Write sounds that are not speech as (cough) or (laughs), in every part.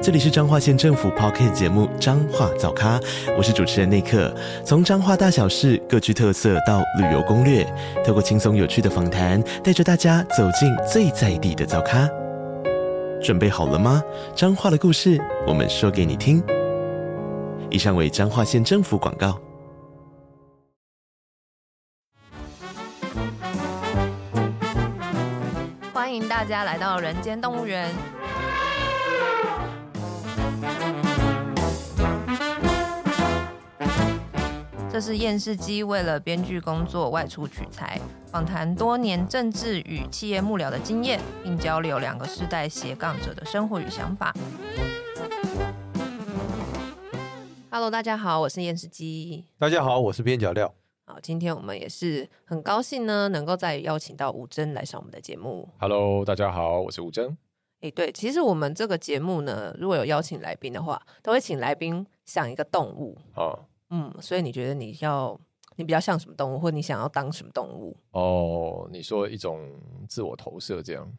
这里是彰化县政府 Podcast 节目《彰化早咖》，我是主持人内克。从彰化大小事各具特色到旅游攻略，透过轻松有趣的访谈，带着大家走进最在地的早咖。准备好了吗？彰化的故事，我们说给你听。以上为彰化县政府广告。欢迎大家来到人间动物园。这是厌世姬为了编剧工作外出取材，访谈多年政治与企业幕僚的经验，并交流两个世代斜杠者的生活与想法。Hello，大家好，我是厌世姬。大家好，我是边角料。好，今天我们也是很高兴呢，能够再邀请到吴峥来上我们的节目。Hello，大家好，我是吴峥。哎，对，其实我们这个节目呢，如果有邀请来宾的话，都会请来宾想一个动物。哦。嗯，所以你觉得你要你比较像什么动物，或你想要当什么动物？哦，你说一种自我投射这样？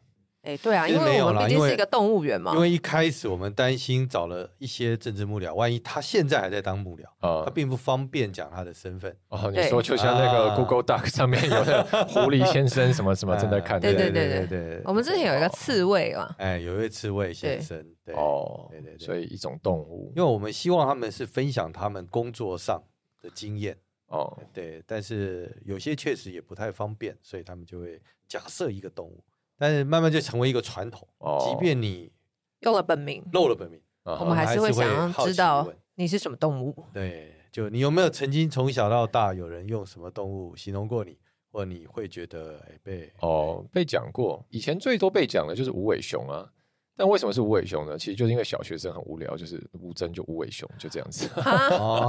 哎，对啊，因为我们毕竟是一个动物园嘛。因为一开始我们担心找了一些政治幕僚，万一他现在还在当幕僚，啊，他并不方便讲他的身份。哦，你说就像那个 Google Doc 上面有的 (laughs) 狐狸先生什么什么正在看，对对对对对。我们之前有一个刺猬嘛，哎，有一位刺猬先生，对哦，对对对，所以一种动物，因为我们希望他们是分享他们工作上的经验哦，对，但是有些确实也不太方便，所以他们就会假设一个动物。但是慢慢就成为一个传统，即便你用了本名，漏了本名，我们还是会想要知道你是什么动物。对，就你有没有曾经从小到大有人用什么动物形容过你，或你会觉得被哦被讲过？以前最多被讲的就是无尾熊啊。但为什么是无尾熊呢？其实就是因为小学生很无聊，就是无针就无尾熊就这样子，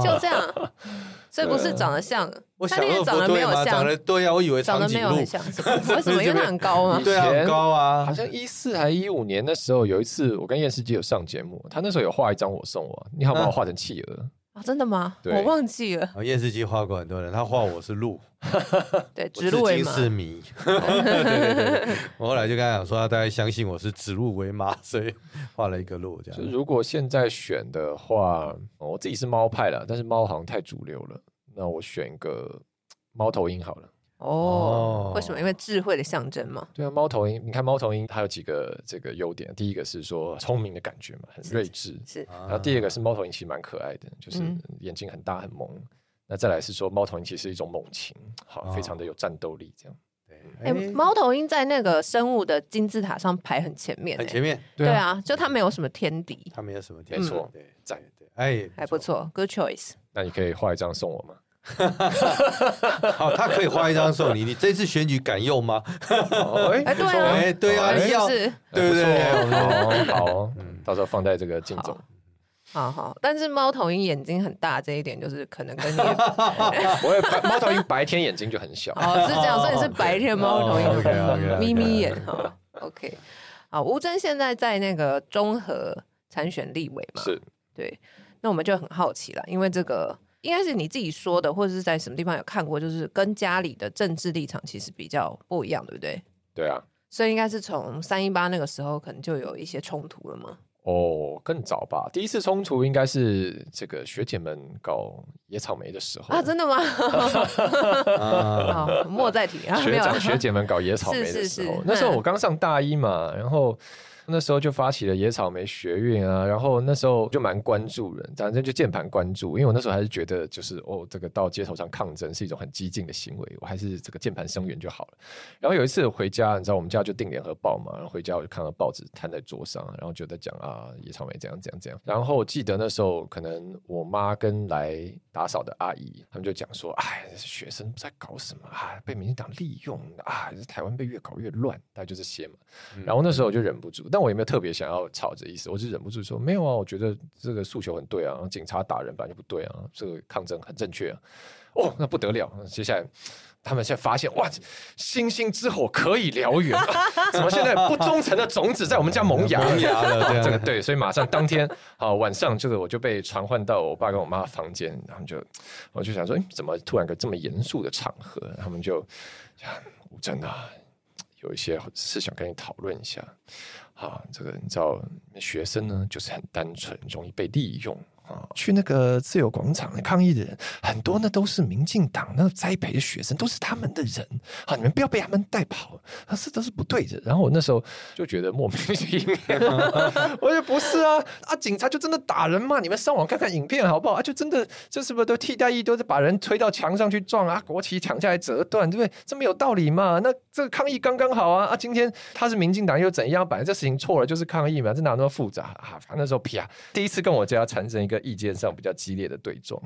就这样，所以不是长得像，(laughs) 我想说长得没有像，长得对呀，我以为长得没有很像，(laughs) 为什么？(laughs) 因为他很高吗？对啊，很高啊，好像一四还一五年的时候，有一次我跟燕世基有上节目，他那时候有画一张我送我，你好把我画成企鹅。啊，真的吗？我忘记了。厌世姬画过很多人，他画我是鹿，(laughs) 对，指鹿为马。是迷。对对对，我后来就跟他讲说，他大概相信我是指鹿为马，(laughs) 所以画了一个鹿这样。如果现在选的话，我自己是猫派了，但是猫好像太主流了，那我选一个猫头鹰好了。哦，为什么？因为智慧的象征嘛。对啊，猫头鹰，你看猫头鹰，它有几个这个优点。第一个是说聪明的感觉嘛，很睿智。是，是。然后第二个是猫头鹰其实蛮可爱的，就是眼睛很大很萌。嗯、那再来是说猫头鹰其实是一种猛禽，好，非常的有战斗力这样。对。哎，猫头鹰在那个生物的金字塔上排很前面，很前面。对啊，就它没有什么天敌。它没有什么天敌。没错。对，在对。哎，还不错，Good choice。那你可以画一张送我吗？(laughs) 好，他可以画一张送你。你这次选举敢用吗？哎，对啊，哎，对啊，你要，对不对？好，嗯，到时候放在这个镜中。好好，但是猫头鹰眼睛很大，这一点就是可能跟你，(laughs) 我也猫头鹰白天眼睛就很小。哦，是这样，所以是白天猫头鹰，眯眯眼。哈，OK。好，吴尊现在在那个中和参选立委嘛？是，对。那我们就很好奇了，因为这个。应该是你自己说的，或者是在什么地方有看过，就是跟家里的政治立场其实比较不一样，对不对？对啊，所以应该是从三一八那个时候，可能就有一些冲突了吗？哦，更早吧。第一次冲突应该是这个学姐们搞野草莓的时候啊，真的吗？(laughs) 好，莫再提啊，学长学姐们搞野草莓的时候，是是是，那时候我刚上大一嘛，然后。那时候就发起了野草莓学运啊，然后那时候就蛮关注人，反正就键盘关注，因为我那时候还是觉得就是哦，这个到街头上抗争是一种很激进的行为，我还是这个键盘声援就好了。然后有一次回家，你知道我们家就订联合报嘛，然后回家我就看到报纸摊在桌上，然后就在讲啊野草莓怎样怎样怎样。然后我记得那时候可能我妈跟来打扫的阿姨，他们就讲说，哎，学生在搞什么啊？被民进党利用啊？台湾被越搞越乱，大概就这些嘛。然后那时候我就忍不住。但我也没有特别想要吵着意思，我就忍不住说没有啊，我觉得这个诉求很对啊，警察打人本来就不对啊，这个抗争很正确啊。哦，那不得了，接下来。他们现在发现哇，星星之火可以燎原啊！怎么现在不忠诚的种子在我们家萌芽 (laughs) 萌芽了？(laughs) 对、啊，这个对，所以马上当天啊晚上，这个我就被传唤到我爸跟我妈房间，然后就我就想说，怎么突然个这么严肃的场合？他们就吴峥啊，有一些事想跟你讨论一下。啊，这个你知道，学生呢就是很单纯，容易被利用。去那个自由广场抗议的人很多，呢都是民进党那栽培的学生，都是他们的人。啊，你们不要被他们带跑，他是都是不对的。然后我那时候就觉得莫名其妙，(laughs) 我说不是啊啊，警察就真的打人嘛？你们上网看看影片好不好？啊，就真的这是不是都替代役都是把人推到墙上去撞啊？国旗抢下来折断，对不对？这么有道理嘛？那这个抗议刚刚好啊啊！今天他是民进党又怎样？本来这事情错了就是抗议嘛，这哪那么复杂啊？反正那时候啪，第一次跟我家产生一个。意见上比较激烈的对撞，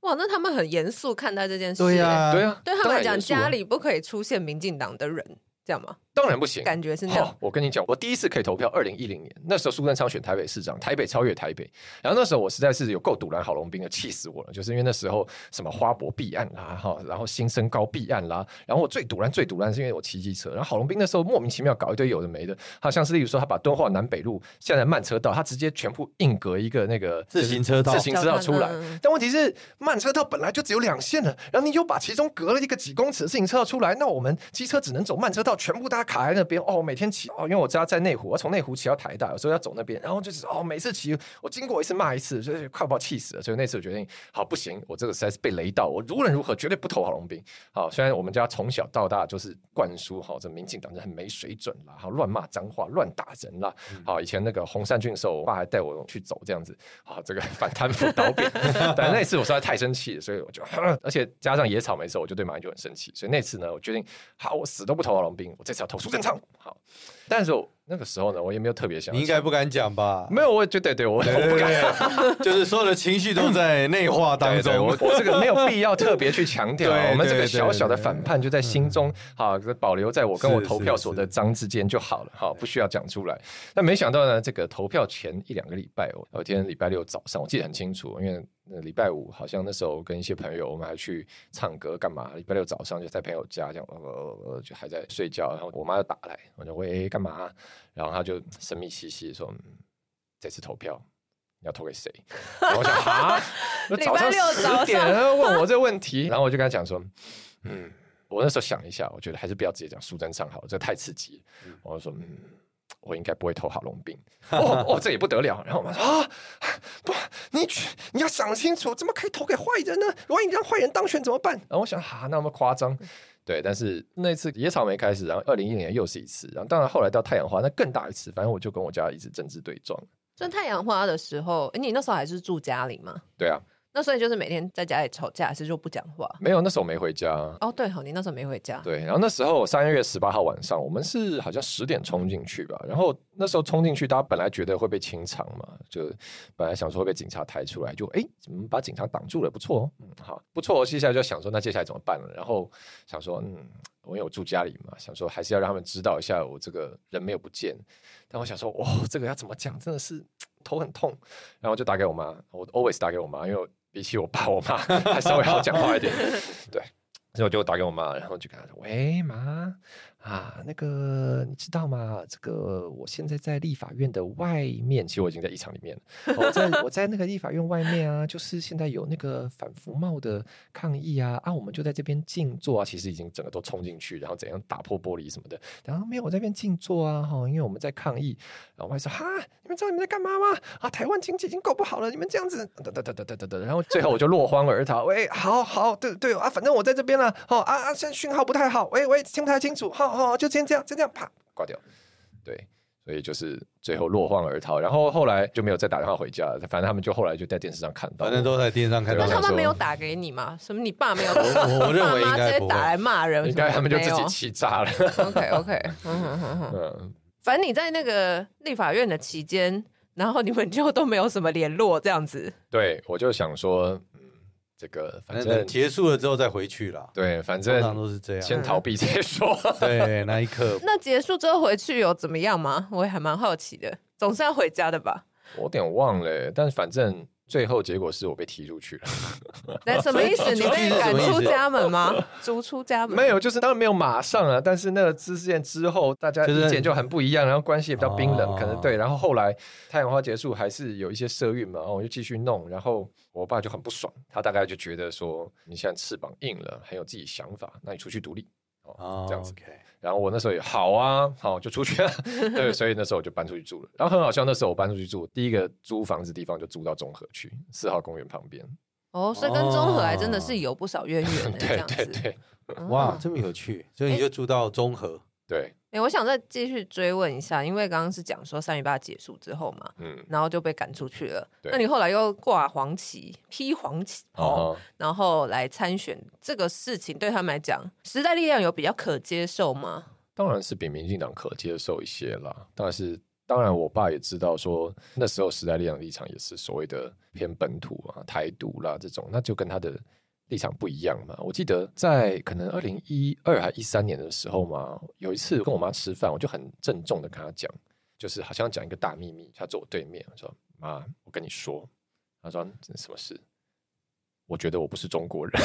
哇，那他们很严肃看待这件事，对呀、啊，对啊，对他们来讲，家里不可以出现民进党的人，这样吗？当然不行，感觉是那样。我跟你讲，我第一次可以投票，二零一零年那时候苏贞昌选台北市长，台北超越台北。然后那时候我实在是有够堵拦郝龙斌的，气死我了。就是因为那时候什么花博弊案啦，哈，然后新生高弊案啦，然后我最堵拦最堵拦是因为我骑机车，然后郝龙斌那时候莫名其妙搞一堆有的没的，好像是例如说他把敦化南北路现在慢车道，他直接全部硬隔一个那个自行车道，自行车道出来。但问题是慢车道本来就只有两线了，然后你又把其中隔了一个几公尺的自行车道出来，那我们机车只能走慢车道，全部大家卡在那边哦。每天骑哦，因为我家在内湖，我从内湖骑到台大，有时候要走那边，然后就是哦，每次骑我经过一次骂一次，所以快把我气死了。所以那次我决定，好不行，我这个实在是被雷到，我无论如何绝对不投郝龙斌。好，虽然我们家从小到大就是灌输好，这民进党人很没水准啦，好乱骂脏话，乱打人啦。好，以前那个洪善俊时候，我爸还带我去走这样子，好，这个反贪腐倒扁。(laughs) 但那次我实在太生气了，所以我就，(laughs) 而且加上野草莓的时候，我就对马英九很生气，所以那次呢，我决定，好，我死都不投郝龙斌，我这次要投苏贞昌。好。但是那个时候呢，我也没有特别想，你应该不敢讲吧？没有，我就对对，我我不敢，就是所有的情绪都在内化当中。我我这个没有必要特别去强调，我们这个小小的反叛就在心中，好，保留在我跟我投票所的章之间就好了，好，不需要讲出来。但没想到呢，这个投票前一两个礼拜，我有一天礼拜六早上，我记得很清楚，因为。那礼拜五好像那时候跟一些朋友，我们还去唱歌干嘛？礼拜六早上就在朋友家这样，呃，就还在睡觉，然后我妈就打来，我就喂，干嘛？然后他就神秘兮兮说：“这次投票你要投给谁？” (laughs) 我想啊，(laughs) 早上十点问我这个问题，然后我就跟他讲说：“嗯，我那时候想一下，我觉得还是不要直接讲苏贞昌好，这太刺激。”我就说：“嗯。”我应该不会投郝龙斌，(laughs) 哦哦，这也不得了。然后我妈说啊，不，你你要想清楚，怎么可以投给坏人呢？万一让坏人当选怎么办？然后我想，哈、啊，那么夸张，对。但是那次野草莓开始，然后二零一零年又是一次，然后当然后来到太阳花，那更大一次。反正我就跟我家一直政治对撞。所以太阳花的时候，你那时候还是住家里吗？对啊。那所以就是每天在家里吵架，还是就不讲话？没有，那时候没回家。哦，对，好，你那时候没回家。对，然后那时候三月十八号晚上，我们是好像十点冲进去吧。然后那时候冲进去，大家本来觉得会被清场嘛，就本来想说会被警察抬出来，就哎，怎么把警察挡住了？不错哦，嗯，好，不错。接下来就想说，那接下来怎么办了？然后想说，嗯，我有住家里嘛，想说还是要让他们知道一下我这个人没有不见。但我想说，哇，这个要怎么讲？真的是头很痛。然后就打给我妈，我 always 打给我妈，因为。比起我爸我妈还稍微好讲话一点，对，所以我就打给我妈，然后就跟她说：“喂，妈。”啊，那个你知道吗？这个我现在在立法院的外面，其实我已经在议场里面了。我在我在那个立法院外面啊，就是现在有那个反服贸的抗议啊啊，我们就在这边静坐啊。其实已经整个都冲进去，然后怎样打破玻璃什么的。然后没有我在这边静坐啊，哈，因为我们在抗议。然后我还说哈，你们知道你们在干嘛吗？啊，台湾经济已经够不好了，你们这样子，哒哒哒哒哒哒哒。然后最后我就落荒而逃。喂，好好，对对啊，反正我在这边了。哦啊啊，现在讯号不太好。喂喂，听不太清楚。好。就先这样，就这样，啪，挂掉。对，所以就是最后落荒而逃，然后后来就没有再打电话回家了。反正他们就后来就在电视上看到，反正都在电视上看到。那他们没有打给你吗？什么？你爸没有？我 (laughs) 我认为应该直接打来骂人，应该他们就自己气炸了。(laughs) OK OK，嗯哼哼哼。(laughs) 嗯，反正你在那个立法院的期间，然后你们就都没有什么联络，这样子。对，我就想说。这个反正结束了之后再回去了。对，反正通常都是这样，先逃避再说。(laughs) 对，那一刻。那结束之后回去有怎么样吗？我也还蛮好奇的。总是要回家的吧？我有点忘了，但是反正。最后结果是我被踢出去了。那什么意思？你被 (laughs) 赶出家门吗？(laughs) 逐出家门？没有，就是当然没有马上啊。但是那个事件之后，大家意见就很不一样，然后关系也比较冰冷，可能对。然后后来太阳花结束，还是有一些社运嘛，然后我就继续弄。然后我爸就很不爽，他大概就觉得说，你现在翅膀硬了，很有自己想法，那你出去独立哦，这样子。然后我那时候也好啊，好就出去了，(laughs) 对，所以那时候我就搬出去住了。然后很好笑，那时候我搬出去住，第一个租房子地方就租到中和区四号公园旁边。哦，所以跟中和还真的是有不少渊源的 (laughs) 这样子。对对对，哇，这么有趣，所以你就住到中和。对。哎，我想再继续追问一下，因为刚刚是讲说三一八结束之后嘛，嗯，然后就被赶出去了。那你后来又挂黄旗、披黄旗哦，然后来参选，这个事情对他们来讲，时代力量有比较可接受吗？当然是比民进党可接受一些啦。但是，当然我爸也知道说，那时候时代力量立场也是所谓的偏本土啊、台独啦这种，那就跟他的。立场不一样嘛？我记得在可能二零一二还一三年的时候嘛，有一次跟我妈吃饭，我就很郑重的跟她讲，就是好像讲一个大秘密。她坐我对面，我说：“妈，我跟你说。”她说：“什么事？”我觉得我不是中国人，(laughs)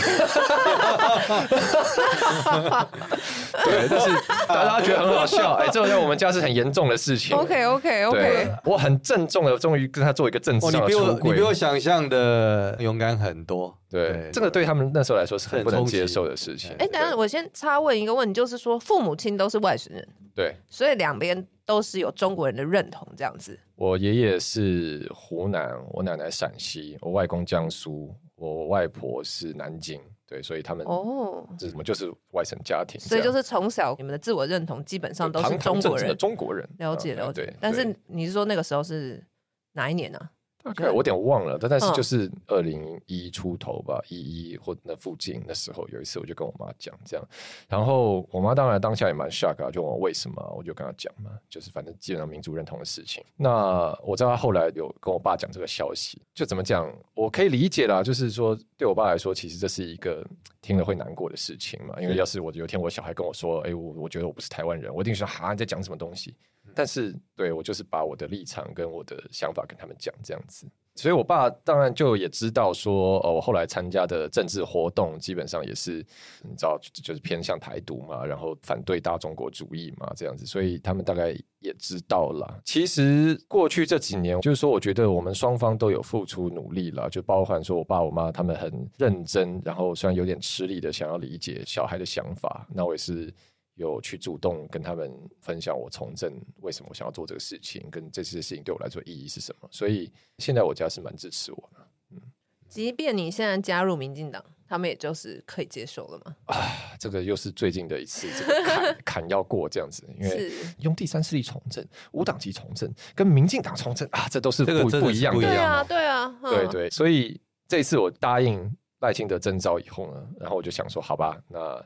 对，但是大家觉得很好笑。哎，这好像我们家是很严重的事情。OK OK OK，我很郑重的，终于跟他做一个正式的出柜。你比我，你比我想象的勇敢很多。对，这个对他们那时候来说是很不能接受的事情。哎，等下我先插问一个问题，就是说父母亲都是外省人，对，所以两边都是有中国人的认同，这样子。我爷爷是湖南，我奶奶陕西，我外公江苏。我外婆是南京，对，所以他们哦，这什么就是外省家庭，所以就是从小你们的自我认同基本上都是中国人，的中国人，了解了解。但是你是说那个时候是哪一年呢？大概我有点忘了，但但是就是二零一出头吧，一一或那附近的时候，有一次我就跟我妈讲这样，然后我妈当然当下也蛮 shock 啊，就问我为什么，我就跟她讲嘛，就是反正基本上民族认同的事情。那我知道她后来有跟我爸讲这个消息，就怎么讲，我可以理解啦，就是说对我爸来说，其实这是一个听了会难过的事情嘛，因为要是我有一天我小孩跟我说，哎，我我觉得我不是台湾人，我一定说哈，你在讲什么东西。但是，对，我就是把我的立场跟我的想法跟他们讲这样所以我爸当然就也知道说，呃，我后来参加的政治活动基本上也是你知道，就是偏向台独嘛，然后反对大中国主义嘛，这样子，所以他们大概也知道了。其实过去这几年，就是说，我觉得我们双方都有付出努力了，就包含说我爸我妈他们很认真，然后虽然有点吃力的想要理解小孩的想法，那我也是。有去主动跟他们分享我从政为什么我想要做这个事情，跟这些事情对我来说意义是什么，所以现在我家是蛮支持我的。嗯，即便你现在加入民进党，他们也就是可以接受了吗？啊，这个又是最近的一次这个坎 (laughs) 坎要过这样子，因为用第三势力从政、无党籍从政跟民进党从政啊，这都是不不一样的。对啊，对啊，对对，所以这次我答应赖清德征召以后呢，然后我就想说，好吧，那。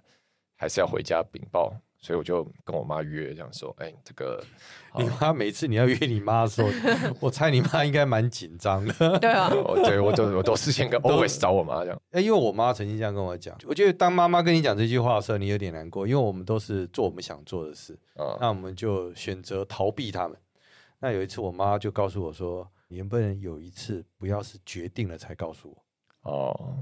还是要回家禀报，所以我就跟我妈约，这样说：“哎、欸，这个 (laughs) 你妈每次你要约你妈的时候，(laughs) 我猜你妈应该蛮紧张的。”对啊，对我都我都事先跟 always 找我妈这样。哎，因为我妈曾经这样跟我讲，我觉得当妈妈跟你讲这句话的时候，你有点难过，因为我们都是做我们想做的事，嗯、那我们就选择逃避他们。那有一次，我妈就告诉我说：“你能不能有一次不要是决定了才告诉我？”哦。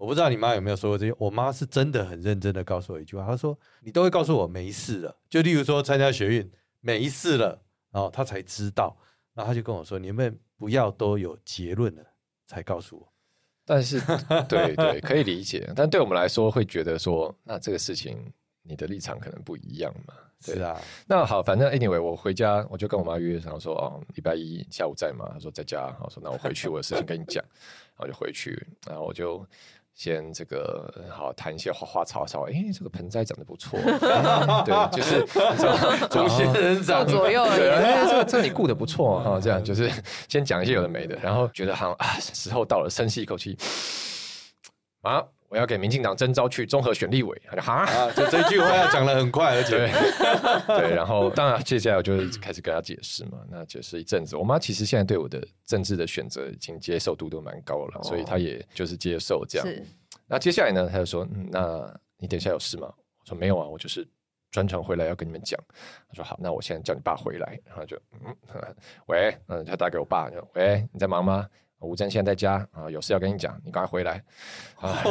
我不知道你妈有没有说过这些。我妈是真的很认真的告诉我一句话，她说：“你都会告诉我没事了，就例如说参加学运没事了，然后她才知道，然后她就跟我说，你们不要都有结论了才告诉我。”但是，(laughs) 对对，可以理解。但对我们来说，会觉得说，那这个事情你的立场可能不一样嘛？对是啊。那好，反正 anyway，我回家我就跟我妈约，然后说哦，礼拜一下午在吗？她说在家。然后说那我回去，我有事情跟你讲。然后就回去，然后我就。先这个好谈一些花花草草，哎，这个盆栽长得不错，(laughs) 对，就是 (laughs) 中心人掌左右，对，哎，这个这个你顾得不错哈，这样就是先讲一些有的没的，然后觉得好像啊，时候到了，深吸一口气，啊。我要给民进党征召去综合选立委，他就哈啊，就这句话要讲得很快，而且对，对，然后当然接下来我就开始跟他解释嘛，那解释一阵子，我妈其实现在对我的政治的选择已经接受度都蛮高了，所以她也就是接受这样。是那接下来呢，他就说，嗯，那你等一下有事吗？我说没有啊，我就是专程回来要跟你们讲。他说好，那我现在叫你爸回来，然后就嗯，(laughs) 喂，嗯，他打给我爸，就喂，你在忙吗？吴峥现在在家啊，有事要跟你讲，你赶快回来。(laughs) 哎，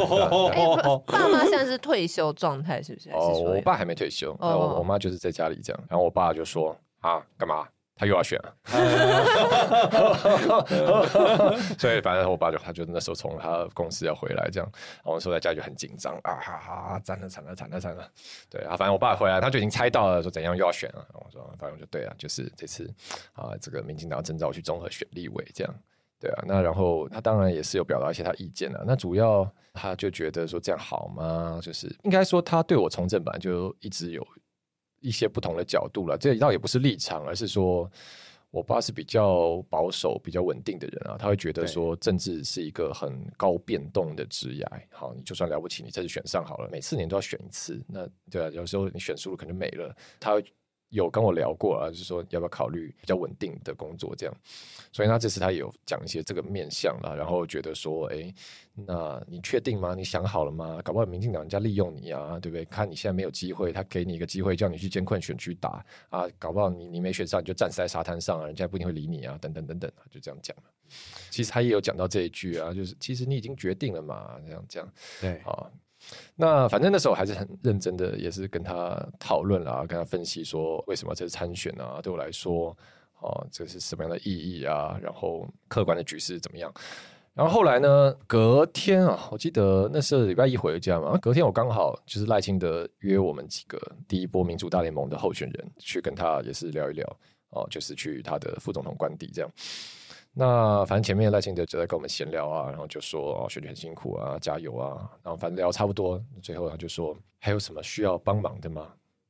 爸妈现在是退休状态，是不是？哦，我爸还没退休，我我妈就是在家里这样。然后我爸就说啊，干嘛？他又要选了 (laughs) (laughs) 所以反正我爸就他就那时候从他公司要回来这样，然后我说在家就很紧张啊哈哈，惨了惨了惨了惨了，对啊，反正我爸回来他就已经猜到了说怎样又要选了，我说反正我就对啊，就是这次啊这个民进党征召去综合选立委这样，对啊，那然后他当然也是有表达一些他意见了，那主要他就觉得说这样好吗？就是应该说他对我从政本来就一直有。一些不同的角度了，这倒也不是立场，而是说我爸是比较保守、比较稳定的人啊，他会觉得说政治是一个很高变动的职业。好，你就算了不起，你这次选上好了，每四年都要选一次，那对啊，有时候你选输了可能没了，他会。有跟我聊过啊，就是说要不要考虑比较稳定的工作这样，所以他这次他也有讲一些这个面向啦，然后觉得说，哎、欸，那你确定吗？你想好了吗？搞不好民进党人家利用你啊，对不对？看你现在没有机会，他给你一个机会，叫你去监困选区打啊，搞不好你你没选上，你就站死在沙滩上啊，人家不一定会理你啊，等等等等，就这样讲。其实他也有讲到这一句啊，就是其实你已经决定了嘛，这样这样，对啊。那反正那时候还是很认真的，也是跟他讨论啊，跟他分析说为什么这次参选啊，对我来说，哦，这是什么样的意义啊？然后客观的局势怎么样？然后后来呢，隔天啊，我记得那是礼拜一回家嘛，隔天我刚好就是赖清德约我们几个第一波民主大联盟的候选人去跟他也是聊一聊，哦，就是去他的副总统官邸这样。那反正前面赖清德就在跟我们闲聊啊，然后就说哦，选举很辛苦啊，加油啊。然后反正聊差不多，最后他就说还有什么需要帮忙的吗？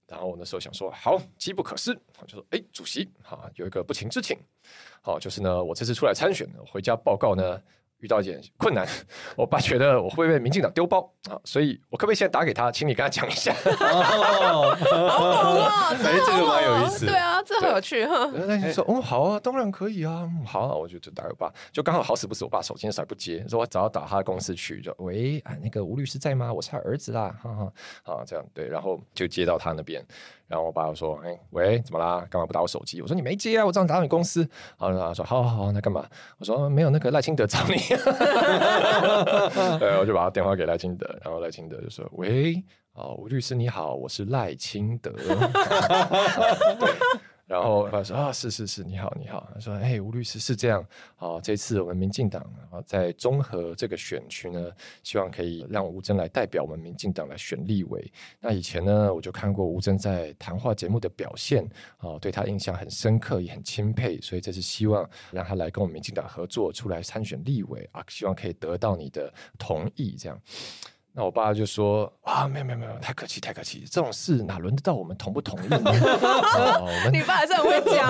然后我那时候想说好，机不可失，就说哎，主席好，有一个不情之请，好，就是呢，我这次出来参选，回家报告呢。遇到一点困难，我爸觉得我会被民进党丢包啊，所以我可不可以现在打给他，请你跟他讲一下？(laughs) 哦，(laughs) 哎，这个蛮有意思，对啊，这很有趣哈。那你说，哦，好啊，当然可以啊，好啊，我就就打给我爸，就刚好好死不死，我爸手机那时候不接，说我早要打他的公司去，就喂，啊，那个吴律师在吗？我是他儿子啦，哈哈，啊，这样对，然后就接到他那边。然后我爸就说：“哎，喂，怎么啦？干嘛不打我手机？”我说：“你没接啊，我这样打到你公司。”然后他说：“好好好，那干嘛？”我说：“没有，那个赖清德找你。(laughs) ”对，我就把他电话给赖清德，然后赖清德就说：“喂，哦，吴律师你好，我是赖清德。”对。(laughs) 然后他说啊，是是是，你好你好。他说，哎，吴律师是这样啊，这次我们民进党啊在综合这个选区呢，希望可以让吴征来代表我们民进党来选立委。那以前呢，我就看过吴征在谈话节目的表现啊，对他印象很深刻，也很钦佩，所以这次希望让他来跟我们民进党合作，出来参选立委啊，希望可以得到你的同意，这样。那我爸就说啊，没有没有没有，太客气太客气，这种事哪轮得到我们同不同意呢？(laughs) 你爸还是很会讲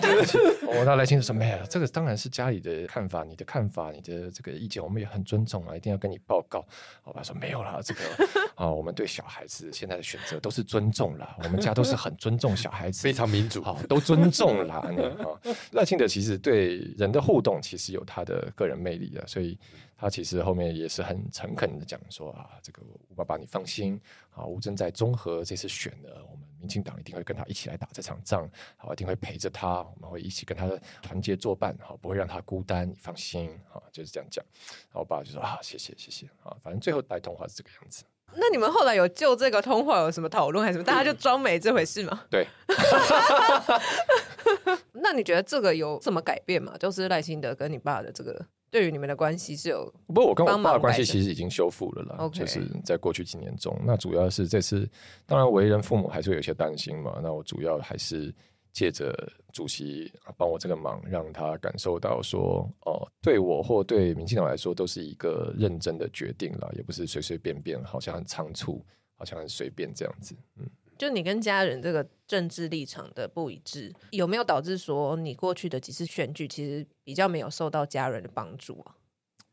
对不起，我到来清楚说没有，这个当然是家里的看法，你的看法，你的这个意见，我们也很尊重啊，一定要跟你报告。我爸说没有啦，这个啊，我们对小孩子现在的选择都是尊重啦，我们家都是很尊重小孩子，非常民主，好，都尊重啦。赖清德其实对人的互动其实有他的个人魅力的，所以。他其实后面也是很诚恳的讲说啊，这个吴爸爸你放心啊，吴峥在综合这次选了，我们民进党一定会跟他一起来打这场仗，好，一定会陪着他，我们会一起跟他团结作伴，好，不会让他孤单，你放心，好，就是这样讲。然后我爸就说啊，谢谢谢谢，啊，反正最后来通话是这个样子。那你们后来有就这个通话有什么讨论还是什么？大家就装没这回事吗？对。(laughs) 那你觉得这个有什么改变吗？就是赖清德跟你爸的这个。对于你们的关系是有，不过我跟我爸的关系其实已经修复了啦。就是在过去几年中，那主要是这次，当然为人父母还是会有些担心嘛。那我主要还是借着主席帮我这个忙，让他感受到说，哦，对我或对民进党来说都是一个认真的决定了，也不是随随便便，好像很仓促，好像很随便这样子，嗯。就你跟家人这个政治立场的不一致，有没有导致说你过去的几次选举其实比较没有受到家人的帮助啊？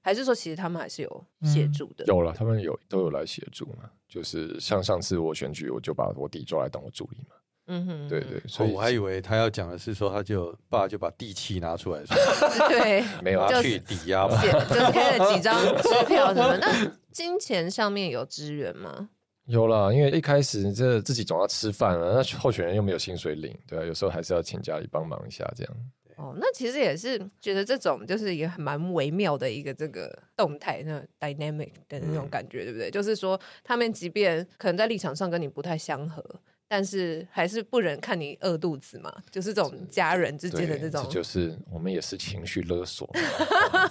还是说其实他们还是有协助的？嗯、有了，他们有都有来协助嘛。就是像上次我选举，我就把我弟抓来当我助理嘛。嗯哼，对对。所以、哦、我还以为他要讲的是说，他就爸就把地契拿出来说，(laughs) 对，没有啊，去抵押嘛，就是开了几张 (laughs) 支票什么。那金钱上面有支援吗？有啦，因为一开始这自己总要吃饭啊，那候选人又没有薪水领，对啊，有时候还是要请家里帮忙一下这样。哦哦，那其实也是觉得这种就是也蛮微妙的一个这个动态，那 dynamic 的那种感觉，嗯、对不对？就是说，他们即便可能在立场上跟你不太相合。但是还是不忍看你饿肚子嘛，就是这种家人之间的这种，这就是我们也是情绪勒索，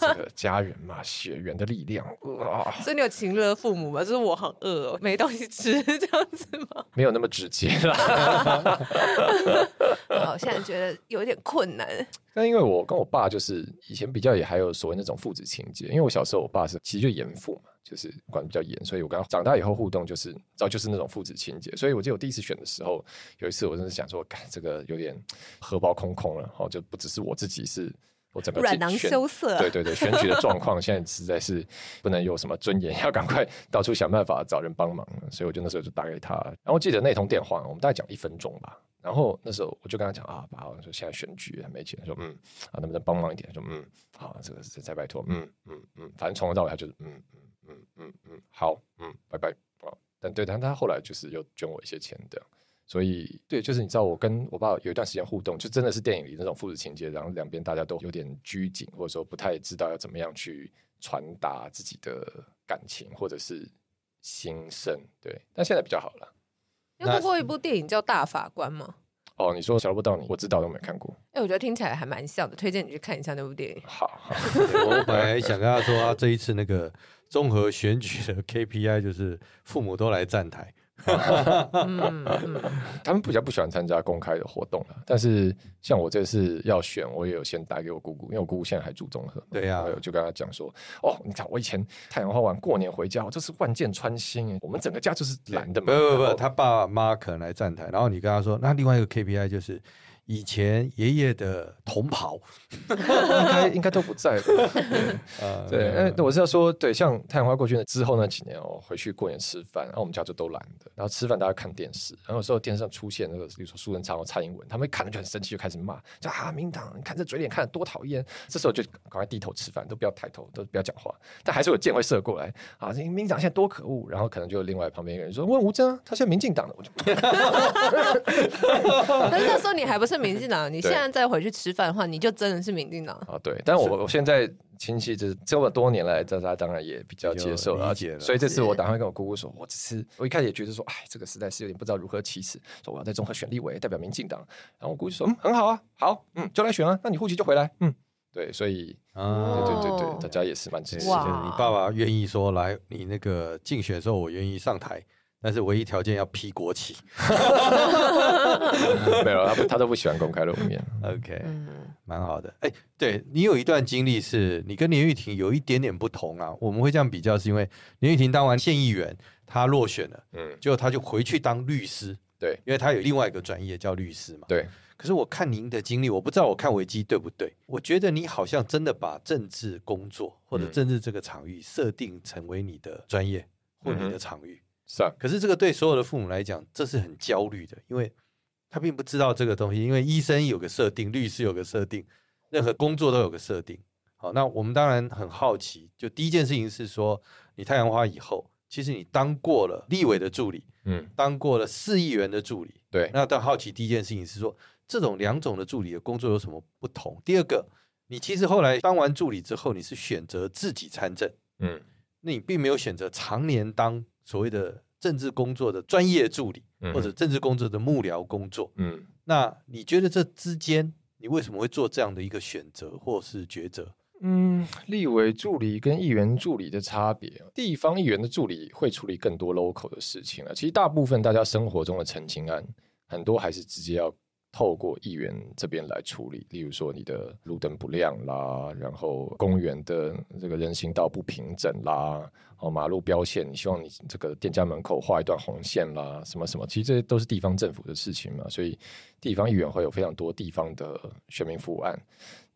这个家人嘛，血缘的力量啊。所以你有情勒父母吗？就是我好饿哦，没东西吃 (laughs) 这样子吗？没有那么直接啦。(laughs) 好，现在觉得有一点困难。但因为我跟我爸就是以前比较也还有所谓那种父子情结，因为我小时候我爸是其实就严父嘛。就是管比较严，所以我刚长大以后互动就是，知道就是那种父子情节。所以我记得我第一次选的时候，有一次我真的想说，这个有点荷包空空了，哦，就不只是我自己，是我整个软囊羞涩。对对对，选举的状况现在实在是不能有什么尊严，要赶快到处想办法找人帮忙。所以我就那时候就打给他，然后我记得那通电话，我们大概讲一分钟吧。然后那时候我就跟他讲啊，爸，我说现在选举没钱，说嗯啊，能不能帮忙一点？说嗯，好，这个再拜托，嗯嗯嗯，反正从头到尾他就是嗯嗯。嗯嗯嗯，好，嗯，拜拜啊！但对，但他后来就是又捐我一些钱的，所以对，就是你知道，我跟我爸有一段时间互动，就真的是电影里那种父子情节，然后两边大家都有点拘谨，或者说不太知道要怎么样去传达自己的感情或者是心声。对，但现在比较好了。有看过一部电影叫《大法官》吗？哦，你说小萝卜到你，我知道都没看过。哎，我觉得听起来还蛮像的，推荐你去看一下那部电影。好，好 (laughs) 我本来想跟他说，他，这一次那个。综合选举的 KPI 就是父母都来站台。嗯，他们比较不喜欢参加公开的活动，但是像我这次要选，我也有先打给我姑姑，因为我姑姑现在还住综合。对呀、啊，就跟他讲说：“哦，你看我以前太阳花完过年回家，我这是万箭穿心，我们整个家就是蓝的嘛。”不不不，他爸妈可能来站台，然后你跟他说：“那另外一个 KPI 就是。”以前爷爷的同袍应该应该都不在了。(laughs) 对，呃、我是要说，对，像太阳花过去之后那几年，我回去过年吃饭，然后我们家就都懒的，然后吃饭大家看电视，然后有时候电视上出现那个，比如说苏贞昌或蔡英文，他们一看就很生气，就开始骂，就啊，民党，你看这嘴脸看得多讨厌。这时候就赶快低头吃饭，都不要抬头，都不要讲话，但还是有箭会射过来啊，这民党现在多可恶。然后可能就另外旁边一个人说，问吴征啊，他现在民进党的，我就。但是那时候你还不是。民进党，你现在再回去吃饭的话，你就真的是民进党啊？对，但我我现在亲戚这这么多年来，大家当然也比较接受了，解了。所以这次我打算跟我姑姑说，我只是我一开始也觉得说，哎，这个实在是有点不知道如何启齿，说我要在综合选立委代表民进党。然后我姑姑说，嗯，很好啊，好，嗯，就来选啊，那你户籍就回来，嗯，对，所以啊，对对对对，大家也是蛮支持。的，你爸爸愿意说来，你那个竞选的时候，我愿意上台。但是唯一条件要披国旗，(laughs) 没有他他都不喜欢公开露面。OK，蛮好的。哎、欸，对你有一段经历是你跟林玉婷有一点点不同啊。我们会这样比较，是因为林玉婷当完县议员，她落选了，嗯，结果她就回去当律师，对，因为她有另外一个专业叫律师嘛，对。可是我看您的经历，我不知道我看维基对不对，我觉得你好像真的把政治工作或者政治这个场域设定成为你的专业或你的场域。嗯是啊，可是这个对所有的父母来讲，这是很焦虑的，因为他并不知道这个东西。因为医生有个设定，律师有个设定，任何工作都有个设定。好，那我们当然很好奇，就第一件事情是说，你太阳花以后，其实你当过了立委的助理，嗯，当过了市议员的助理，对。那但好奇第一件事情是说，这种两种的助理的工作有什么不同？第二个，你其实后来当完助理之后，你是选择自己参政，嗯，那你并没有选择常年当。所谓的政治工作的专业助理，或者政治工作的幕僚工作，嗯，那你觉得这之间，你为什么会做这样的一个选择或是抉择？嗯，立委助理跟议员助理的差别，地方议员的助理会处理更多 local 的事情了。其实大部分大家生活中的澄清案，很多还是直接要。透过议员这边来处理，例如说你的路灯不亮啦，然后公园的这个人行道不平整啦，哦，马路标线，你希望你这个店家门口画一段红线啦，什么什么，其实这些都是地方政府的事情嘛，所以地方议员会有非常多地方的选民服务案。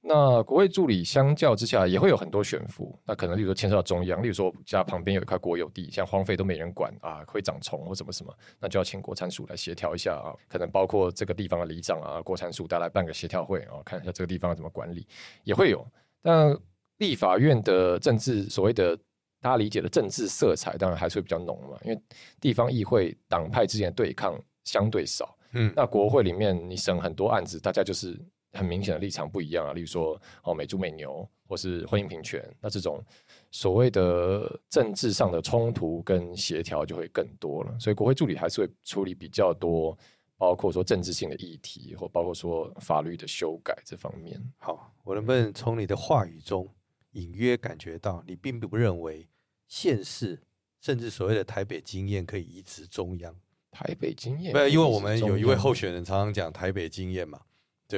那国会助理相较之下也会有很多悬浮，那可能例如说牵涉到中央，例如说家旁边有一块国有地，像荒废都没人管啊，会长虫或什么什么，那就要请国产署来协调一下啊，可能包括这个地方的里长啊，国产署带来办个协调会啊，看一下这个地方要怎么管理，也会有。但立法院的政治所谓的大家理解的政治色彩，当然还是会比较浓嘛，因为地方议会党派之间的对抗相对少，嗯，那国会里面你审很多案子，大家就是。很明显的立场不一样啊，例如说哦美猪美牛，或是婚姻平权，那这种所谓的政治上的冲突跟协调就会更多了。所以国会助理还是会处理比较多，包括说政治性的议题，或包括说法律的修改这方面。好，我能不能从你的话语中隐约感觉到，你并不认为县市甚至所谓的台北经验可以移植中央？台北经验，没有，因为我们有一位候选人常常讲台北经验嘛。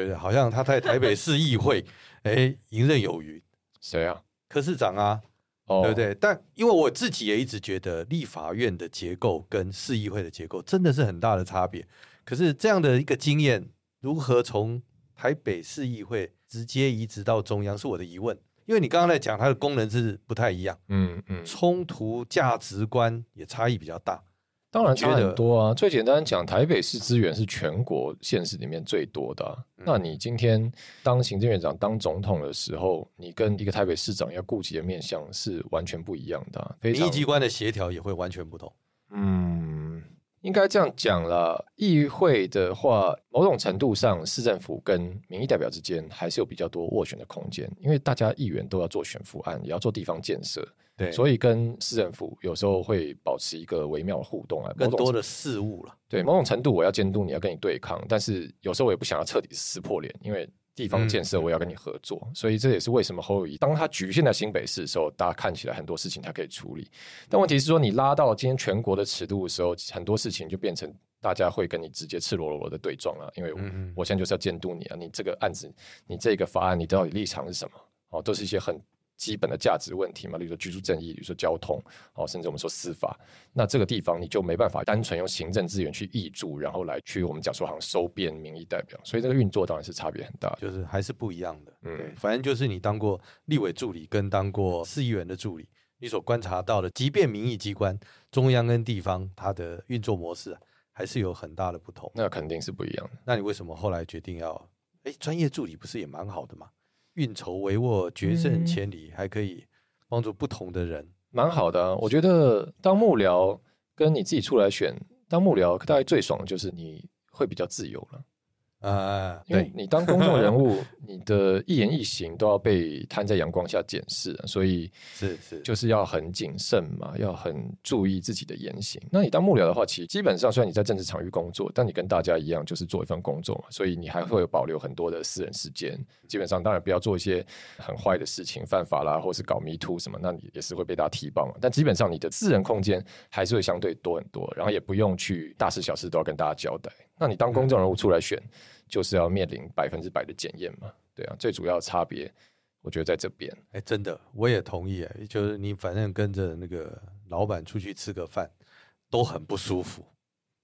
对对？好像他在台北市议会，(laughs) 哎，游刃有余。谁啊？柯市长啊，哦、对不对？但因为我自己也一直觉得，立法院的结构跟市议会的结构真的是很大的差别。可是这样的一个经验，如何从台北市议会直接移植到中央，是我的疑问。因为你刚刚在讲，它的功能是不太一样，嗯嗯，冲突价值观也差异比较大。当然差很多啊！最简单讲，台北市资源是全国县市里面最多的啊。嗯。那你今天当行政院长、当总统的时候，你跟一个台北市长要顾及的面向是完全不一样的啊。民意机关的协调也会完全不同。嗯。应该这样讲了，议会的话，某种程度上，市政府跟民意代表之间还是有比较多斡旋的空间，因为大家议员都要做选副案，也要做地方建设，对，所以跟市政府有时候会保持一个微妙的互动啊，更多的事物了。对，某种程度我要监督你，要跟你对抗，但是有时候我也不想要彻底撕破脸，因为。地方建设，我要跟你合作，嗯，所以这也是为什么侯友宜当他局限在新北市的时候，大家看起来很多事情他可以处理。但问题是说，你拉到今天全国的尺度的时候，很多事情就变成大家会跟你直接赤裸裸的对撞了。因为我，我现在就是要监督你啊，你这个案子，你这个法案，你到底立场是什么？哦，都是一些很。基本的价值问题嘛，比如说居住正义，比如说交通，哦，甚至我们说司法，那这个地方你就没办法单纯用行政资源去挹注，然后来去我们讲说好像收编民意代表，所以这个运作当然是差别很大，就是还是不一样的。嗯，对，反正就是你当过立委助理跟当过市议员的助理，你所观察到的，即便民意机关中央跟地方它的运作模式还是有很大的不同，那肯定是不一样的。那你为什么后来决定要？哎，专业助理不是也蛮好的吗？运筹帷幄，决胜千里，嗯，还可以帮助不同的人，蛮好的啊。我觉得当幕僚跟你自己出来选当幕僚，大概最爽的就是你会比较自由了。啊，因为你当公众人物，你的一言一行都要被摊在阳光下检视，所以是是，就是要很谨慎嘛，要很注意自己的言行。那你当幕僚的话，其实基本上虽然你在政治场域工作，但你跟大家一样，就是做一份工作嘛，所以你还会有保留很多的私人时间。基本上，当然不要做一些很坏的事情，犯法啦，或是搞迷途什么，那你也是会被大家踢爆嘛。但基本上，你的私人空间还是会相对多很多，然后也不用去大事小事都要跟大家交代。那你当公众人物出来选，就是要面临百分之百的检验嘛？对啊，最主要的差别，我觉得在这边。哎，真的，我也同意。哎，就是你反正跟着那个老板出去吃个饭，都很不舒服，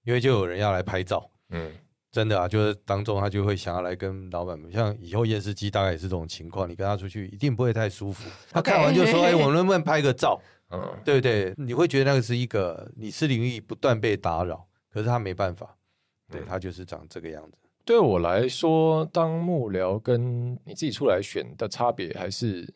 因为就有人要来拍照。嗯，真的啊，就是当中他就会想要来跟老板们，像以后验尸机大概也是这种情况，你跟他出去一定不会太舒服。他看完就说：“哎，我们能不能拍个照？(laughs) ”嗯，对不对？你会觉得那个是一个你私领域不断被打扰，可是他没办法。对，他就是长这个样子。对我来说，当幕僚跟你自己出来选的差别，还是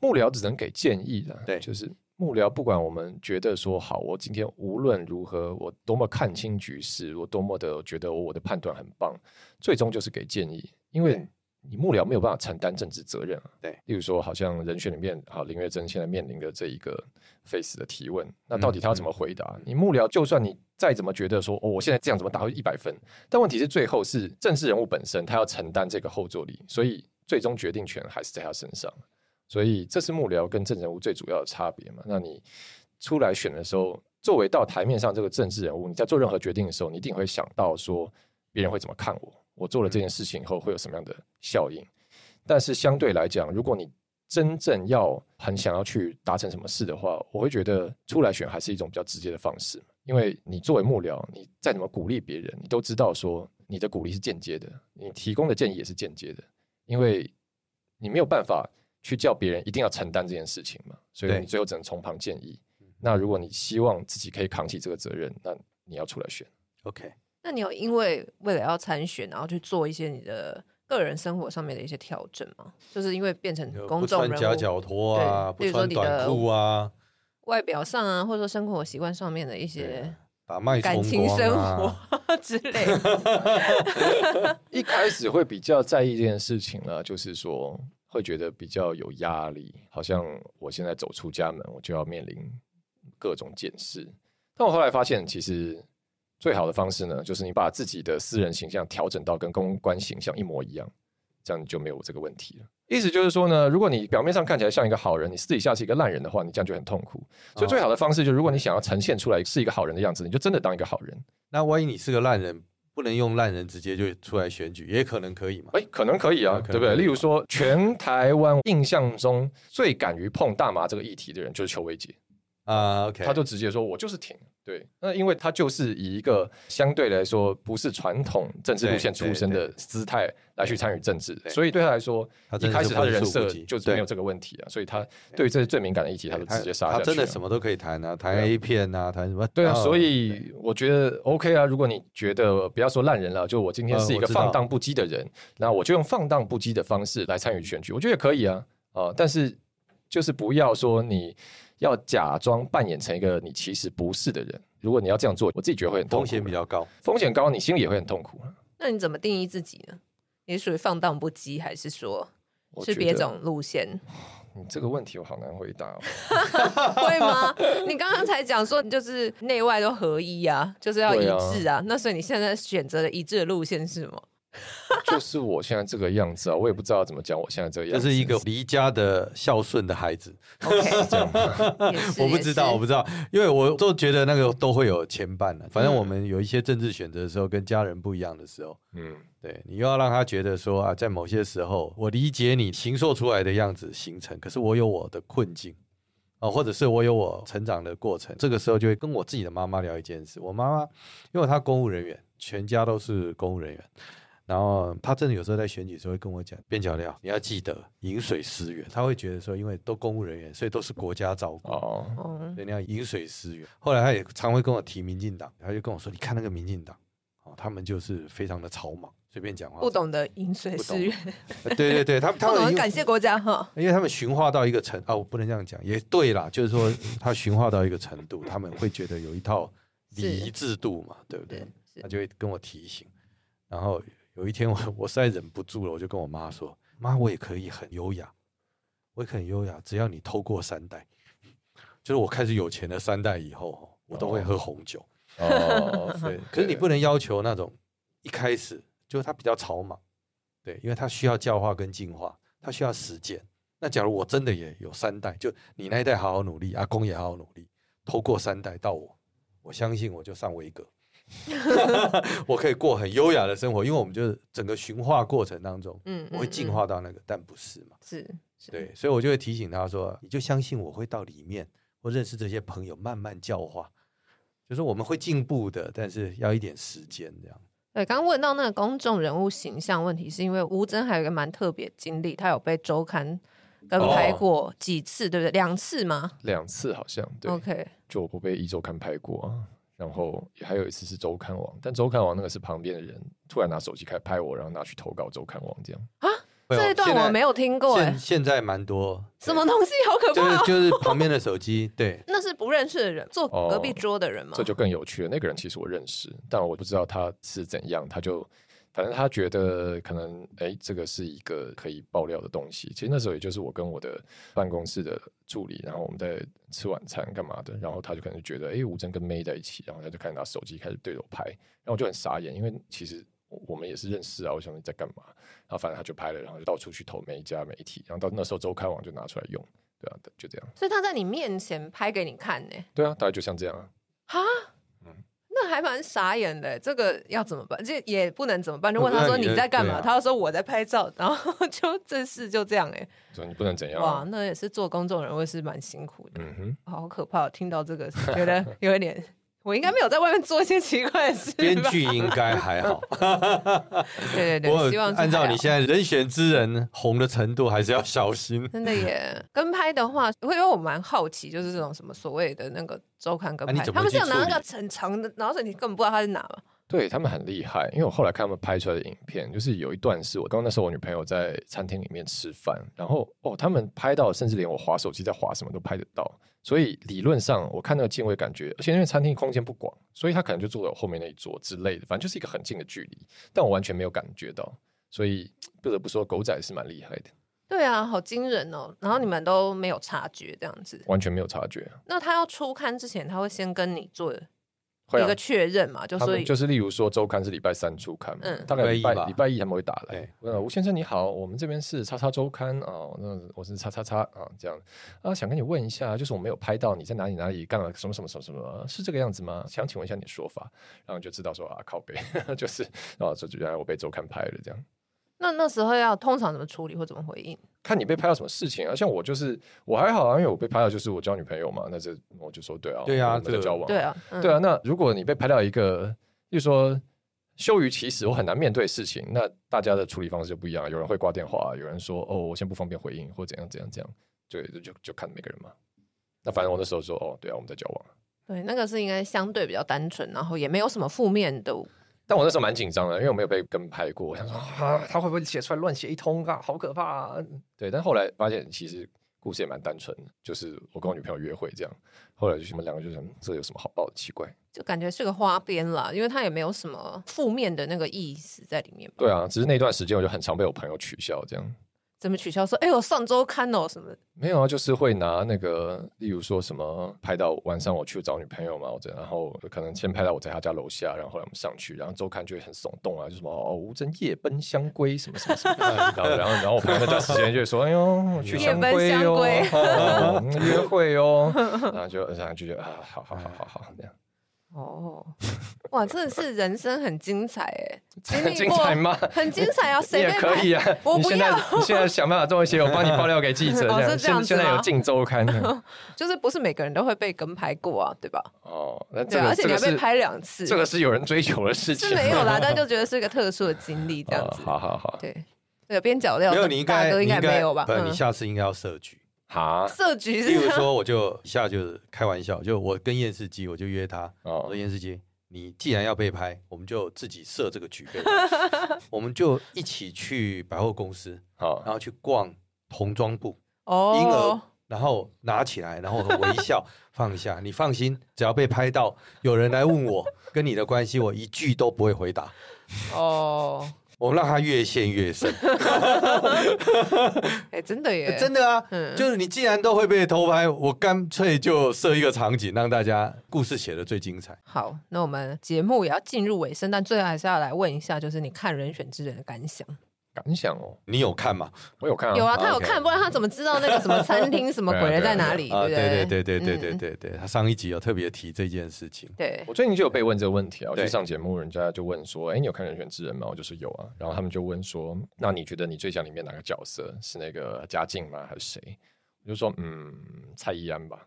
幕僚只能给建议的。对，就是幕僚，不管我们觉得说好，我今天无论如何，我多么看清局势，我多么的觉得我的判断很棒，最终就是给建议，因为。你幕僚没有办法承担政治责任啊，对，例如说，好像人选里面，好林月珍现在面临的这一个 face 的提问，那到底他要怎么回答？你幕僚就算你再怎么觉得说，哦，我现在这样怎么打回一百分？但问题是最后是政治人物本身，他要承担这个后坐力，所以最终决定权还是在他身上。所以这是幕僚跟政治人物最主要的差别嘛？那你出来选的时候，作为到台面上这个政治人物，你在做任何决定的时候，你一定会想到说别人会怎么看我。我做了这件事情以后会有什么样的效应？但是相对来讲，如果你真正要很想要去达成什么事的话，我会觉得出来选还是一种比较直接的方式。因为你作为幕僚，你再怎么鼓励别人，你都知道说你的鼓励是间接的，你提供的建议也是间接的，因为你没有办法去叫别人一定要承担这件事情嘛，所以你最后只能从旁建议。那如果你希望自己可以扛起这个责任，那你要出来选。OK。那你有因为为了要参选，然后去做一些你的个人生活上面的一些调整吗？就是因为变成公众人物，不穿夹脚拖啊，不穿短裤啊，外表上啊，或者说生活习惯上面的一些把脉感情生活之类。(laughs) 一开始会比较在意这件事情呢，就是说会觉得比较有压力，好像我现在走出家门，我就要面临各种检视。但我后来发现，其实最好的方式呢，就是你把自己的私人形象调整到跟公关形象一模一样，这样你就没有这个问题了。意思就是说呢，如果你表面上看起来像一个好人，你私底下是一个烂人的话，你这样就很痛苦。所以最好的方式就是，如果你想要呈现出来是一个好人的样子，你就真的当一个好人。那万一你是个烂人，不能用烂人直接就出来选举，也可能可以嘛？哎，可能可以啊，对不对？例如说，全台湾印象中最敢于碰大麻这个议题的人，就是邱威杰啊。OK，他就直接说：“我就是挺。”对，那因为他就是以一个相对来说不是传统政治路线出身的姿态来去参与政治，所以对他来说，一开始他的人设就没有这个问题啊，所以他对于这些最敏感的议题，他就直接杀下去。他真的什么都可以谈啊，谈 A 片啊，谈什么？对啊，所以我觉得 OK 啊。如果你觉得不要说烂人了，就我今天是一个放荡不羁的人，那我就用放荡不羁的方式来参与选举，我觉得也可以啊。啊，但是就是不要说你要假装扮演成一个你其实不是的人。如果你要这样做，我自己觉得会很痛苦，风险比较高，风险高，你心里也会很痛苦。那你怎么定义自己呢？你属于放荡不羁，还是说是别种路线？(sighs) 你这个问题我好难回答哦。(laughs) 会吗？你刚刚才讲说你，就是内外都合一啊，就是要一致啊。啊那所以你现在选择的一致的路线是什么？(laughs) 就是我现在这个样子啊，我也不知道怎么讲。我现在这个样子，这是一个离家的孝顺的孩子。(laughs) OK，(laughs) 这样我不知道，我不知道，因为我都觉得那个都会有牵绊的。反正我们有一些政治选择的时候，跟家人不一样的时候，嗯，对你又要让他觉得说啊，在某些时候，我理解你形塑出来的样子形成，可是我有我的困境啊，或者是我有我成长的过程。这个时候就会跟我自己的妈妈聊一件事。我妈妈因为她公务人员，全家都是公务人员。然后他真的有时候在选举的时候会跟我讲，边角料，你要记得饮水思源。他会觉得说，因为都公务人员，所以都是国家照顾，哦，所以你要饮水思源。后来他也常会跟我提民进党，他就跟我说，你看那个民进党，哦，他们就是非常的草莽，随便讲话，不懂得饮水思源。对对对，他 (laughs) 他们感谢国家哈，因为他们驯化到一个程啊，我不能这样讲，也对啦，就是说他驯化到一个程度，他们会觉得有一套礼仪制度嘛，对不对？他就会跟我提醒，然后。有一天我我实在忍不住了，我就跟我妈说：“妈，我也可以很优雅，我也很优雅，只要你偷过三代，(laughs) 就是我开始有钱的三代以后，我都会喝红酒。(laughs) 哦，对。可是你不能要求那种一开始就是他比较草莽，对，因为他需要教化跟进化，他需要实践。那假如我真的也有三代，就你那一代好好努力，阿公也好好努力，偷过三代到我，我相信我就上维格。” (laughs) 我可以过很优雅的生活，因为我们就是整个驯化过程当中，嗯，我会进化到那个，嗯、但不是嘛？是，是，对，所以我就会提醒他说：“你就相信我会到里面，我认识这些朋友，慢慢教化，就是我们会进步的，但是要一点时间这样。”对，刚刚问到那个公众人物形象问题，是因为吴峥还有一个蛮特别经历，他有被周刊跟拍过几次，哦、对不对？两次吗？两次好像。对 OK，就我不被一周刊拍过啊。然后还有一次是周刊网，但周刊网那个是旁边的人突然拿手机开始拍我，然后拿去投稿周刊网这样啊。这一段我没有听过哎。现在蛮多什么东西好可怕？就是就是旁边的 (laughs) 手机，对，那是不认识的人，坐隔壁桌的人吗？这就更有趣了。那个人其实我认识，但我不知道他是怎样，他就。反正他觉得可能哎，这个是一个可以爆料的东西。其实那时候也就是我跟我的办公室的助理，然后我们在吃晚餐干嘛的，然后他就可能觉得哎，吴征跟 May 在一起，然后他就开始拿手机开始对着我拍，然后我就很傻眼，因为其实我们也是认识啊，我想你在干嘛？然后反正他就拍了，然后就到处去投每一家媒体，然后到那时候周刊网就拿出来用，对啊，就这样。所以他在你面前拍给你看呢？对啊，大概就像这样啊。哈？那还蛮傻眼的，这个要怎么办？这也不能怎么办？就问他说你在干嘛？啊、他就说我在拍照，然后 (laughs) 就这事就这样哎。说你不能怎样？哇，那也是做公众人物是蛮辛苦的。嗯哼，好可怕！听到这个觉得有一点。我应该没有在外面做一些奇怪的事。编剧应该还好。对 (laughs) 对对，(laughs) 我希望按照你现在人选之人红的程度，还是要小心。(laughs) 真的耶，跟拍的话，因为我蛮好奇，就是这种什么所谓的那个周刊跟拍，他们是有拿那个很长的，然后你根本不知道他在哪嘛？对他们很厉害，因为我后来看他们拍出来的影片，就是有一段是我刚刚那时候我女朋友在餐厅里面吃饭，然后哦，他们拍到甚至连我滑手机在滑什么都拍得到，所以理论上我看那个镜位感觉，而且因为餐厅空间不广，所以他可能就坐在我后面那一桌之类的，反正就是一个很近的距离，但我完全没有感觉到，所以不得不说狗仔是蛮厉害的。对啊，好惊人哦！然后你们都没有察觉这样子，完全没有察觉。那他要出刊之前，他会先跟你做。一个确认嘛，就所以就是例如说周刊是礼拜三出刊嘛，嗯，大概礼拜礼拜一他们会打来。呃，吴先生你好，我们这边是叉叉周刊啊，那我是叉叉叉啊，这样啊，想跟你问一下，就是我没有拍到你在哪里哪里干了什么什么什么什么，是这个样子吗？想请问一下你的说法，然后就知道说啊，靠北，(laughs) 就是啊，就原来我被周刊拍了这样。那那时候要通常怎么处理或怎么回应？看你被拍到什么事情啊？像我就是我还好啊，因为我被拍到就是我交女朋友嘛，那这我就说对啊，对啊，我们在交往，对啊，嗯、对啊。那如果你被拍到一个，就说羞于启齿，我很难面对事情，那大家的处理方式就不一样。有人会挂电话，有人说哦，我先不方便回应，或怎样怎样怎样，对，就就就看每个人嘛。那反正我那时候说哦，对啊，我们在交往。对，那个是应该相对比较单纯，然后也没有什么负面的。但我那时候蛮紧张的，因为我没有被跟拍过，我想说啊，他会不会写出来乱写一通啊，好可怕啊！对，但后来发现其实故事也蛮单纯的，就是我跟我女朋友约会这样，后来就我们两个就想，这有什么好报的？奇怪，就感觉是个花边啦，因为他也没有什么负面的那个意思在里面。对啊，只是那段时间我就很常被我朋友取笑这样。怎么取消？说哎，我上周刊哦什么？没有啊，就是会拿那个，例如说什么拍到晚上我去找女朋友嘛，或者然后可能先拍到我在他家楼下，然后后来我们上去，然后周刊就会很耸动啊，就什么哦吴峥夜奔香闺什么什么什么，(laughs) 然后然后然后我朋友那段时间就会说哎呦我 (laughs) 去香闺哦，(laughs) 约会哦，然后就然后就觉得啊好好好好好这样。哦，(laughs) 哇，真的是人生很精彩哎，很精彩吗？(laughs) 很精彩啊，(laughs) 谁也可以啊。我不要，你现在想办法做一些，我帮你爆料给记者。这样，现现在有镜周刊，就是不是每个人都会被跟拍过啊，对吧？哦，那这个而且你还被拍两次，这个是有人追求的事情，是没有啦，但就觉得是一个特殊的经历，这样子。好好好，对，那个边角料，没有你应该应该没有吧？不，你下次应该要设局。好，设局。例如说，我就一下就是开玩笑，就我跟验视机，我就约他。哦，我说验视机，你既然要被拍，我们就自己设这个局，(laughs) 我们就一起去百货公司，好，然后去逛童装部，哦，婴儿，然后拿起来，然后微笑放下。你放心，只要被拍到，有人来问我跟你的关系，我一句都不会回答。哦。我让他越陷越深，(laughs) 哎，真的耶，(laughs) 真的啊，嗯、就是你既然都会被偷拍，我干脆就设一个场景，让大家故事写的最精彩。好，那我们节目也要进入尾声，但最后还是要来问一下，就是你看《人选之人》的感想。感想哦，你有看吗？我有看，有啊，他有看，不然他怎么知道那个什么餐厅 (laughs) 什么鬼人在哪里？对对对对对对对对，他上一集有特别提这件事情。对，我最近就有被问这个问题啊，我去上节目，人家就问说：“哎，你有看《人选之人》吗？”我就说有啊，然后他们就问说：“那你觉得你最想里面哪个角色？是那个嘉靖吗？还是谁？”我就说：“嗯，蔡依安吧。”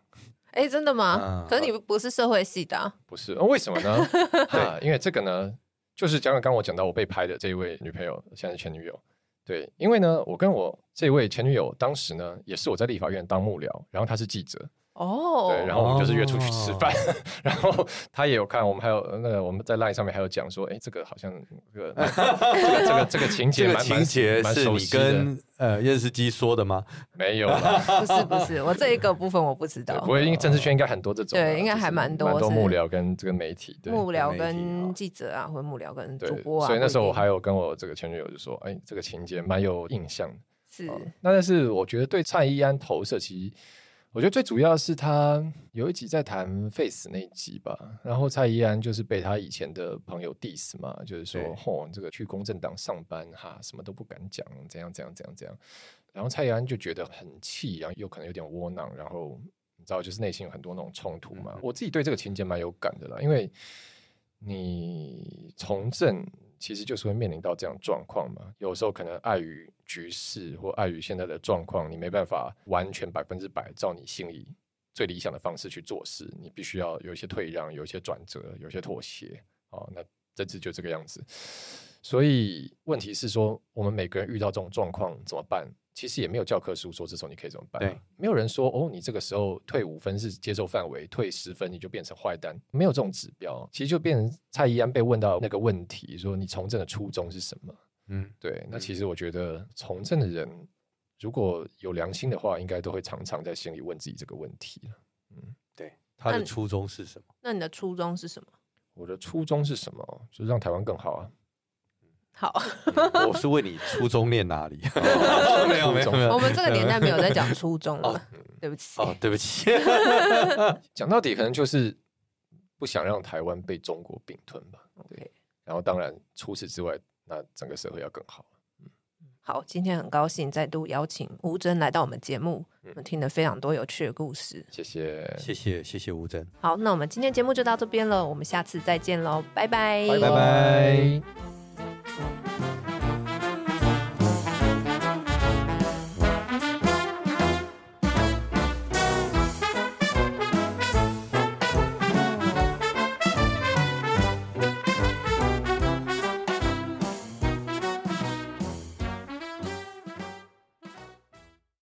哎，真的吗？可是你不是社会系的，不是？为什么呢？对，因为这个呢。就是讲讲刚我讲到我被拍的这一位女朋友，现在是前女友。对，因为呢，我跟我这位前女友当时呢，也是我在立法院当幕僚，然后她是记者。哦，对，然后我们就是约出去吃饭，哦、(laughs) 然后他也有看，我们还有那个我们在 LINE 上面还有讲说，哎，这个好像这个 (laughs) 这个这个这个情节，这个情节是你跟呃验视机说的吗？没有，(laughs) 不是不是，我这一个部分我不知道。不会，因为政治圈应该很多这种，对，应该还蛮多，蛮多幕僚跟这个媒体，对幕僚跟记者啊，或者幕僚跟主播啊。所以那时候我还有跟我这个前女友就说，哎，这个情节蛮有印象的。是，那但是我觉得对蔡依安投射其实。我觉得最主要是他有一集在谈 Face 那一集吧，然后蔡依安就是被他以前的朋友 diss 嘛，就是说，嚯对、哦，这个去公正党上班哈，什么都不敢讲，怎样怎样怎样怎样，然后蔡依安就觉得很气，然后又可能有点窝囊，然后你知道，就是内心有很多那种冲突嘛。嗯、我自己对这个情节蛮有感的啦，因为你从政。其实就是会面临到这样状况嘛，有时候可能碍于局势或碍于现在的状况，你没办法完全百分之百照你心里最理想的方式去做事，你必须要有一些退让，有一些转折，有一些妥协。哦，那这次就这个样子。所以问题是说，我们每个人遇到这种状况怎么办？其实也没有教科书说这时候你可以怎么办。对，没有人说哦，你这个时候退五分是接受范围，退十分你就变成坏蛋，没有这种指标。其实就变成蔡依安被问到那个问题，说你从政的初衷是什么？嗯，对。那其实我觉得从政的人如果有良心的话，应该都会常常在心里问自己这个问题。嗯，对。他的初衷是什么？那你的初衷是什么？我的初衷是什么？就是让台湾更好啊。好，我是问你初中念哪里？没有没有，我们这个年代没有在讲初中了，对不起，哦，对不起。(laughs) 讲到底，可能就是不想让台湾被中国并吞吧。对，然后当然除此之外，那整个社会要更好。好，今天很高兴再度邀请吴真来到我们节目，我们听了非常多有趣的故事。谢谢，谢谢，谢谢吴真。好，那我们今天节目就到这边了，我们下次再见喽，拜拜，拜拜。Música